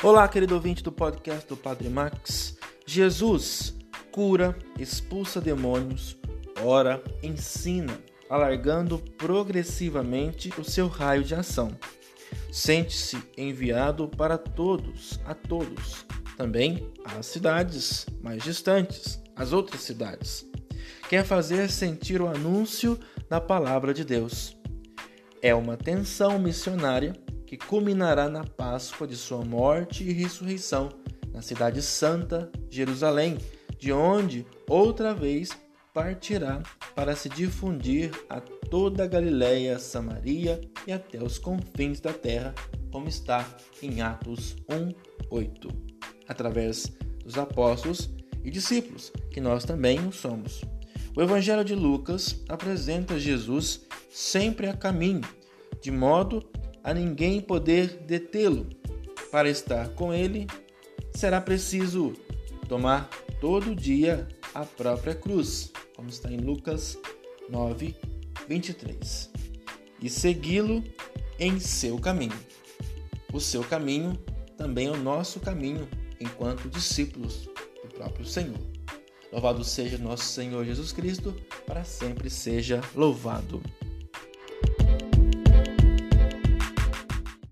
Olá, querido ouvinte do podcast do Padre Max. Jesus cura, expulsa demônios, ora, ensina, alargando progressivamente o seu raio de ação. Sente-se enviado para todos, a todos, também às cidades mais distantes, às outras cidades. Quer fazer sentir o anúncio da palavra de Deus. É uma tensão missionária que culminará na Páscoa de sua morte e ressurreição, na cidade santa, Jerusalém, de onde outra vez partirá para se difundir a toda a Galiléia, Samaria e até os confins da terra, como está em Atos 1:8, através dos apóstolos e discípulos, que nós também o somos. O Evangelho de Lucas apresenta Jesus sempre a caminho, de modo a ninguém poder detê-lo. Para estar com ele, será preciso tomar todo dia a própria cruz, como está em Lucas 9, 23, e segui-lo em seu caminho. O seu caminho também é o nosso caminho enquanto discípulos do próprio Senhor. Louvado seja nosso Senhor Jesus Cristo, para sempre seja louvado.